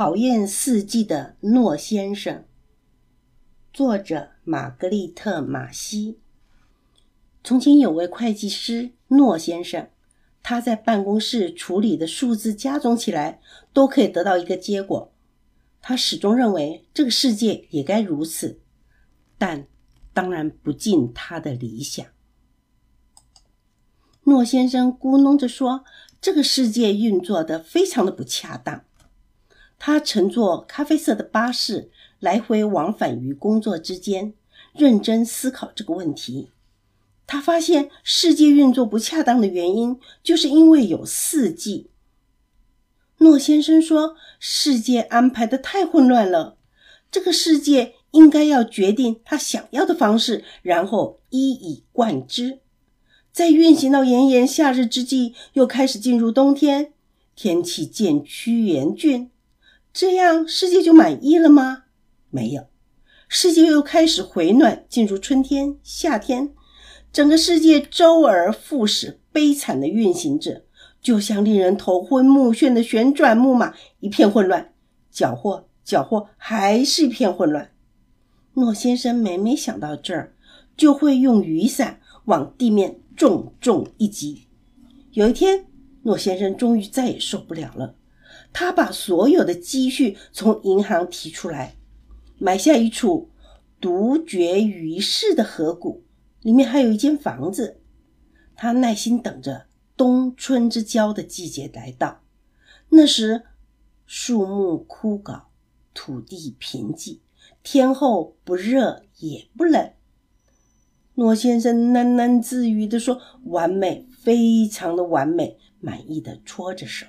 讨厌四季的诺先生，作者玛格丽特·马西。从前有位会计师诺先生，他在办公室处理的数字加总起来都可以得到一个结果。他始终认为这个世界也该如此，但当然不尽他的理想。诺先生咕哝着说：“这个世界运作的非常的不恰当。”他乘坐咖啡色的巴士，来回往返于工作之间，认真思考这个问题。他发现世界运作不恰当的原因，就是因为有四季。诺先生说：“世界安排的太混乱了，这个世界应该要决定他想要的方式，然后一以贯之。在运行到炎炎夏日之际，又开始进入冬天，天气渐趋严峻。”这样世界就满意了吗？没有，世界又开始回暖，进入春天、夏天，整个世界周而复始，悲惨的运行着，就像令人头昏目眩的旋转木马，一片混乱，搅和搅和，还是一片混乱。诺先生每每想到这儿，就会用雨伞往地面重重一击。有一天，诺先生终于再也受不了了。他把所有的积蓄从银行提出来，买下一处独绝于世的河谷，里面还有一间房子。他耐心等着冬春之交的季节来到，那时树木枯槁，土地贫瘠，天候不热也不冷。诺先生喃喃自语地说：“完美，非常的完美。”满意的搓着手。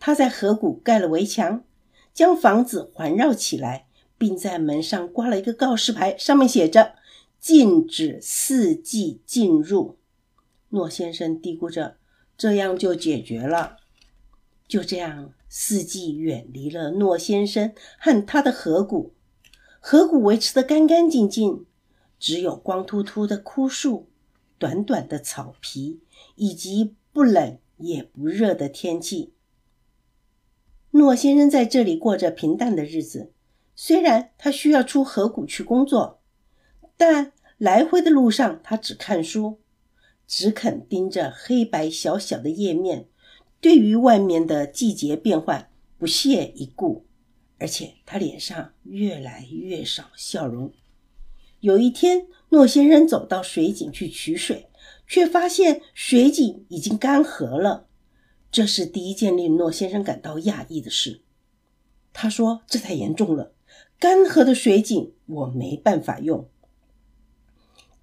他在河谷盖了围墙，将房子环绕起来，并在门上挂了一个告示牌，上面写着“禁止四季进入”。诺先生嘀咕着：“这样就解决了。”就这样，四季远离了诺先生和他的河谷，河谷维持得干干净净，只有光秃秃的枯树、短短的草皮，以及不冷也不热的天气。诺先生在这里过着平淡的日子，虽然他需要出河谷去工作，但来回的路上他只看书，只肯盯着黑白小小的页面，对于外面的季节变换不屑一顾，而且他脸上越来越少笑容。有一天，诺先生走到水井去取水，却发现水井已经干涸了。这是第一件令诺先生感到讶异的事。他说：“这太严重了，干涸的水井我没办法用。”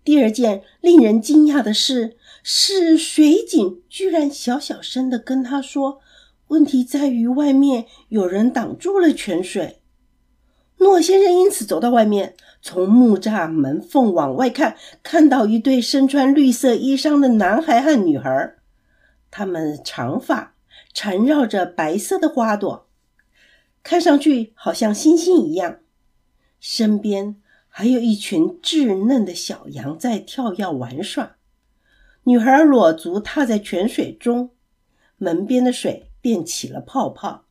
第二件令人惊讶的事是，水井居然小小声的跟他说：“问题在于外面有人挡住了泉水。”诺先生因此走到外面，从木栅门缝往外看，看到一对身穿绿色衣裳的男孩和女孩。他们长发缠绕着白色的花朵，看上去好像星星一样。身边还有一群稚嫩的小羊在跳跃玩耍。女孩裸足踏在泉水中，门边的水便起了泡泡。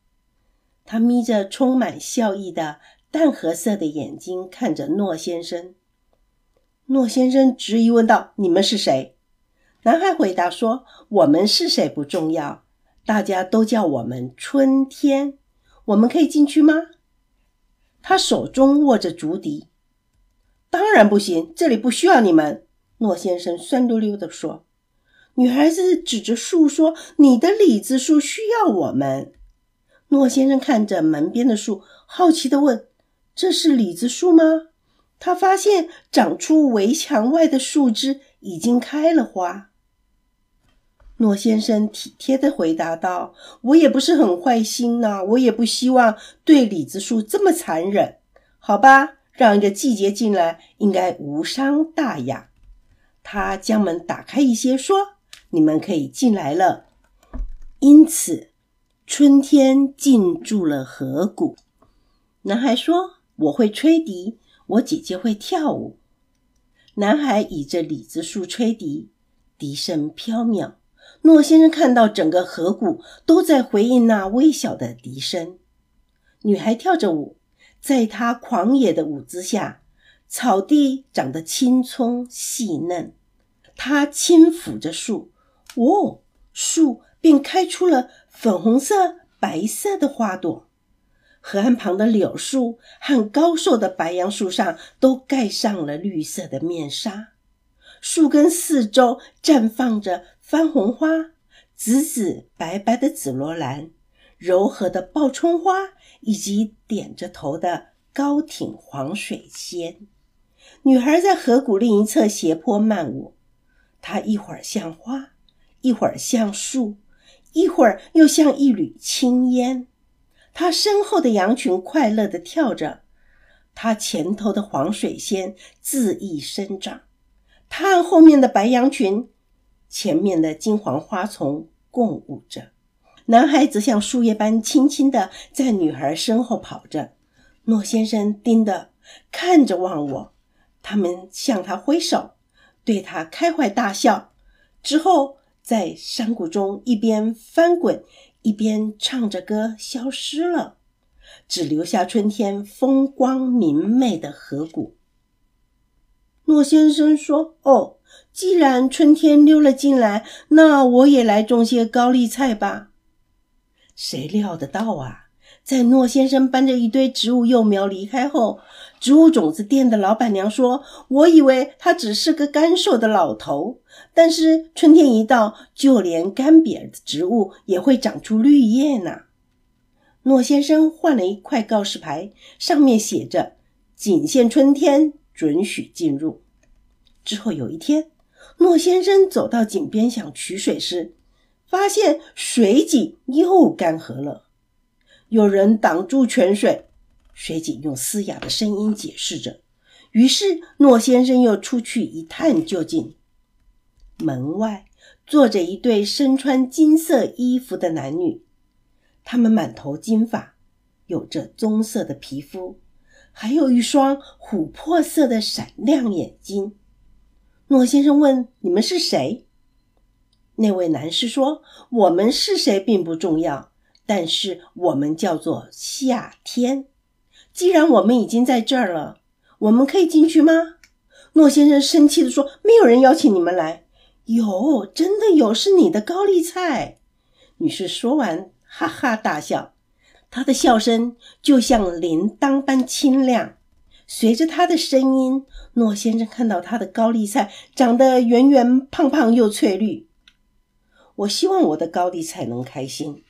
她眯着充满笑意的淡褐色的眼睛看着诺先生。诺先生质疑问道：“你们是谁？”男孩回答说：“我们是谁不重要，大家都叫我们春天。我们可以进去吗？”他手中握着竹笛。“当然不行，这里不需要你们。”诺先生酸溜溜地说。女孩子指着树说：“你的李子树需要我们。”诺先生看着门边的树，好奇地问：“这是李子树吗？”他发现长出围墙外的树枝已经开了花。诺先生体贴地回答道：“我也不是很坏心呐，我也不希望对李子树这么残忍。好吧，让一个季节进来应该无伤大雅。”他将门打开一些，说：“你们可以进来了。”因此，春天进驻了河谷。男孩说：“我会吹笛，我姐姐会跳舞。”男孩倚着李子树吹笛，笛声飘渺。诺先生看到整个河谷都在回应那微小的笛声。女孩跳着舞，在她狂野的舞姿下，草地长得青葱细嫩。她轻抚着树，哦，树便开出了粉红色、白色的花朵。河岸旁的柳树和高瘦的白杨树上都盖上了绿色的面纱。树根四周绽放着番红花、紫紫白白的紫罗兰、柔和的报春花，以及点着头的高挺黄水仙。女孩在河谷另一侧斜坡漫舞，她一会儿像花，一会儿像树，一会儿又像一缕青烟。她身后的羊群快乐地跳着，她前头的黄水仙恣意生长，她和后面的白羊群、前面的金黄花丛共舞着。男孩则像树叶般轻轻地在女孩身后跑着。诺先生盯着看着望我，他们向他挥手，对他开怀大笑，之后在山谷中一边翻滚。一边唱着歌消失了，只留下春天风光明媚的河谷。诺先生说：“哦，既然春天溜了进来，那我也来种些高丽菜吧。”谁料得到啊！在诺先生搬着一堆植物幼苗离开后，植物种子店的老板娘说：“我以为他只是个干瘦的老头，但是春天一到，就连干瘪的植物也会长出绿叶呢。”诺先生换了一块告示牌，上面写着：“仅限春天，准许进入。”之后有一天，诺先生走到井边想取水时，发现水井又干涸了。有人挡住泉水，水井用嘶哑的声音解释着。于是诺先生又出去一探究竟。门外坐着一对身穿金色衣服的男女，他们满头金发，有着棕色的皮肤，还有一双琥珀色的闪亮眼睛。诺先生问：“你们是谁？”那位男士说：“我们是谁并不重要。”但是我们叫做夏天。既然我们已经在这儿了，我们可以进去吗？诺先生生气地说：“没有人邀请你们来。”有，真的有，是你的高丽菜。女士说完，哈哈大笑，他的笑声就像铃铛般清亮。随着他的声音，诺先生看到他的高丽菜长得圆圆胖胖又翠绿。我希望我的高丽菜能开心。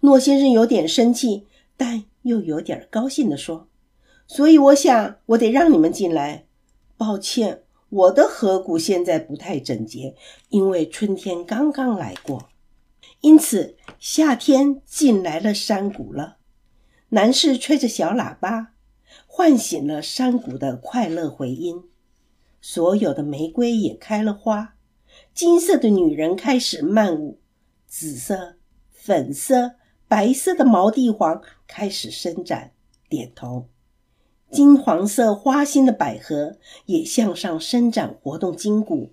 诺先生有点生气，但又有点高兴地说：“所以我想，我得让你们进来。抱歉，我的河谷现在不太整洁，因为春天刚刚来过，因此夏天进来了山谷了。”男士吹着小喇叭，唤醒了山谷的快乐回音。所有的玫瑰也开了花，金色的女人开始漫舞，紫色、粉色。白色的毛地黄开始伸展，点头；金黄色花心的百合也向上伸展，活动筋骨。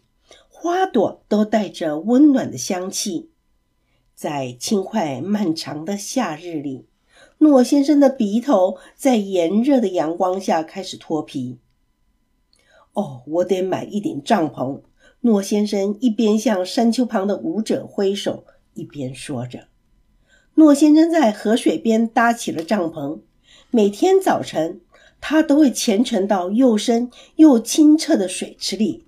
花朵都带着温暖的香气。在轻快漫长的夏日里，诺先生的鼻头在炎热的阳光下开始脱皮。哦，我得买一顶帐篷。诺先生一边向山丘旁的舞者挥手，一边说着。诺先生在河水边搭起了帐篷。每天早晨，他都会虔诚到又深又清澈的水池里，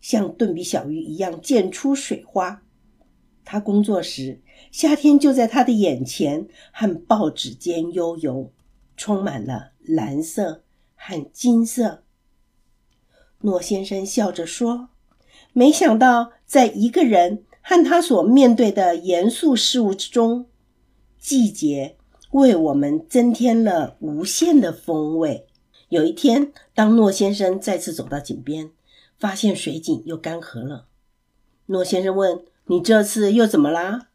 像顿比小鱼一样溅出水花。他工作时，夏天就在他的眼前和报纸间悠游，充满了蓝色和金色。诺先生笑着说：“没想到，在一个人和他所面对的严肃事物之中。”季节为我们增添了无限的风味。有一天，当诺先生再次走到井边，发现水井又干涸了。诺先生问：“你这次又怎么啦？”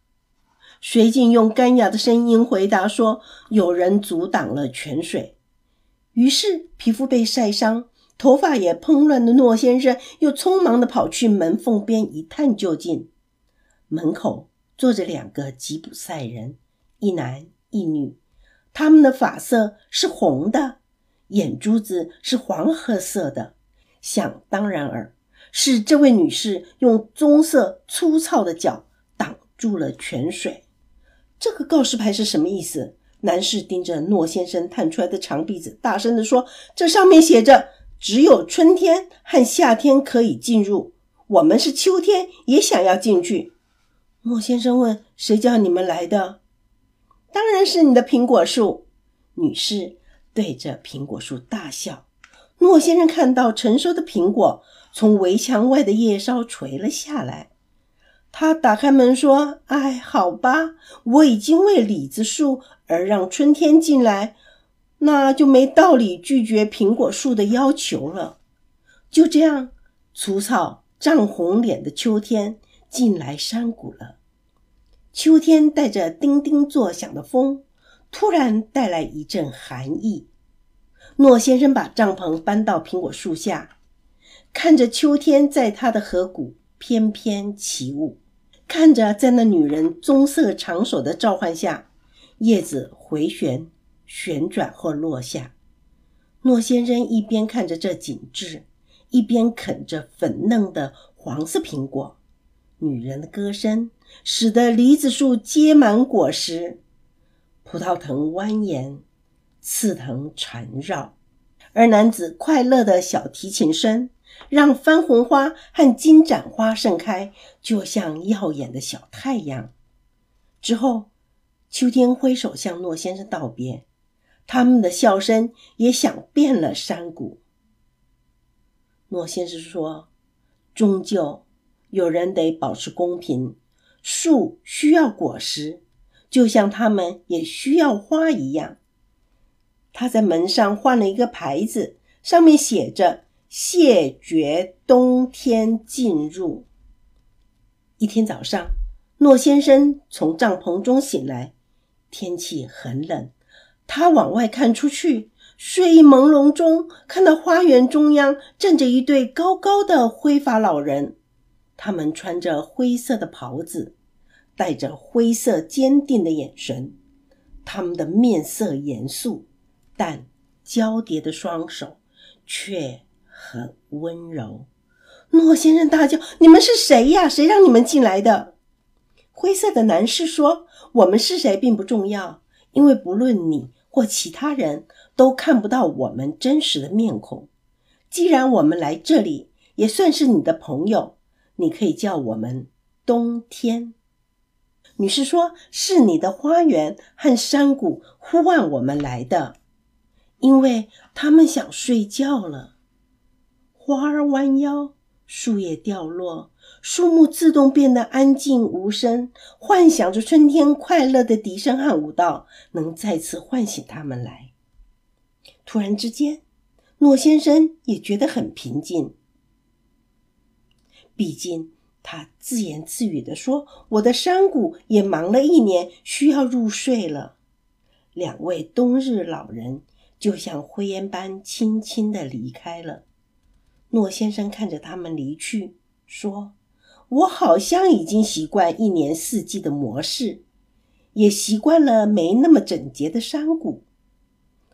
水井用干哑的声音回答说：“有人阻挡了泉水。”于是，皮肤被晒伤、头发也蓬乱的诺先生又匆忙地跑去门缝边一探究竟。门口坐着两个吉普赛人。一男一女，他们的发色是红的，眼珠子是黄褐色的。想当然尔，是这位女士用棕色粗糙的脚挡住了泉水。这个告示牌是什么意思？男士盯着诺先生探出来的长鼻子，大声地说：“这上面写着，只有春天和夏天可以进入。我们是秋天，也想要进去。”诺先生问：“谁叫你们来的？”“当然是你的苹果树。”女士对着苹果树大笑。诺先生看到成熟的苹果从围墙外的叶梢垂了下来。他打开门说：“哎，好吧，我已经为李子树而让春天进来，那就没道理拒绝苹果树的要求了。”就这样，粗糙、涨红脸的秋天进来山谷了。秋天带着叮叮作响的风，突然带来一阵寒意。诺先生把帐篷搬到苹果树下，看着秋天在他的河谷翩翩起舞。看着，在那女人棕色长手的召唤下，叶子回旋、旋转或落下。诺先生一边看着这景致，一边啃着粉嫩的黄色苹果。女人的歌声使得梨子树结满果实，葡萄藤蜿蜒，刺藤缠绕，而男子快乐的小提琴声。让番红花和金盏花盛开，就像耀眼的小太阳。之后，秋天挥手向诺先生道别，他们的笑声也响遍了山谷。诺先生说：“终究有人得保持公平，树需要果实，就像他们也需要花一样。”他在门上换了一个牌子，上面写着。谢绝冬天进入。一天早上，诺先生从帐篷中醒来，天气很冷。他往外看出去，睡意朦胧中看到花园中央站着一对高高的灰发老人，他们穿着灰色的袍子，带着灰色坚定的眼神，他们的面色严肃，但交叠的双手却。很温柔，诺先生大叫：“你们是谁呀？谁让你们进来的？”灰色的男士说：“我们是谁并不重要，因为不论你或其他人都看不到我们真实的面孔。既然我们来这里，也算是你的朋友，你可以叫我们冬天。”女士说：“是你的花园和山谷呼唤我们来的，因为他们想睡觉了。”花儿弯腰，树叶掉落，树木自动变得安静无声，幻想着春天快乐的笛声和舞蹈能再次唤醒他们来。突然之间，诺先生也觉得很平静。毕竟，他自言自语地说：“我的山谷也忙了一年，需要入睡了。”两位冬日老人就像灰烟般轻轻地离开了。诺先生看着他们离去，说：“我好像已经习惯一年四季的模式，也习惯了没那么整洁的山谷。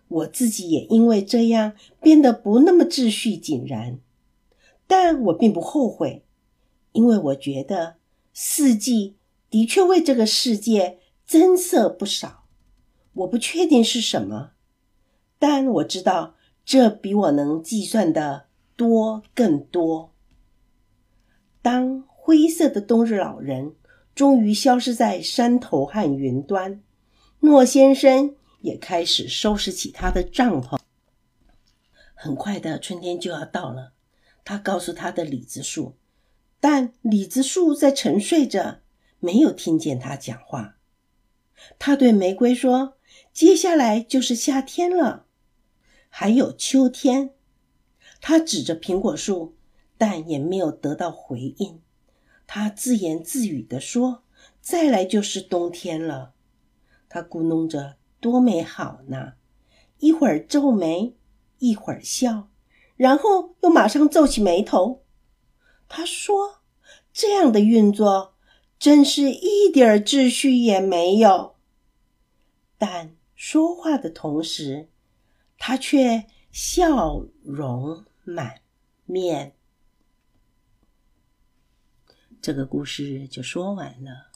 我自己也因为这样变得不那么秩序井然。但我并不后悔，因为我觉得四季的确为这个世界增色不少。我不确定是什么，但我知道这比我能计算的。”多更多。当灰色的冬日老人终于消失在山头和云端，诺先生也开始收拾起他的帐篷。很快的，春天就要到了。他告诉他的李子树，但李子树在沉睡着，没有听见他讲话。他对玫瑰说：“接下来就是夏天了，还有秋天。”他指着苹果树，但也没有得到回应。他自言自语地说：“再来就是冬天了。”他咕哝着：“多美好呢！”一会儿皱眉，一会儿笑，然后又马上皱起眉头。他说：“这样的运作真是一点秩序也没有。”但说话的同时，他却笑容满面。这个故事就说完了。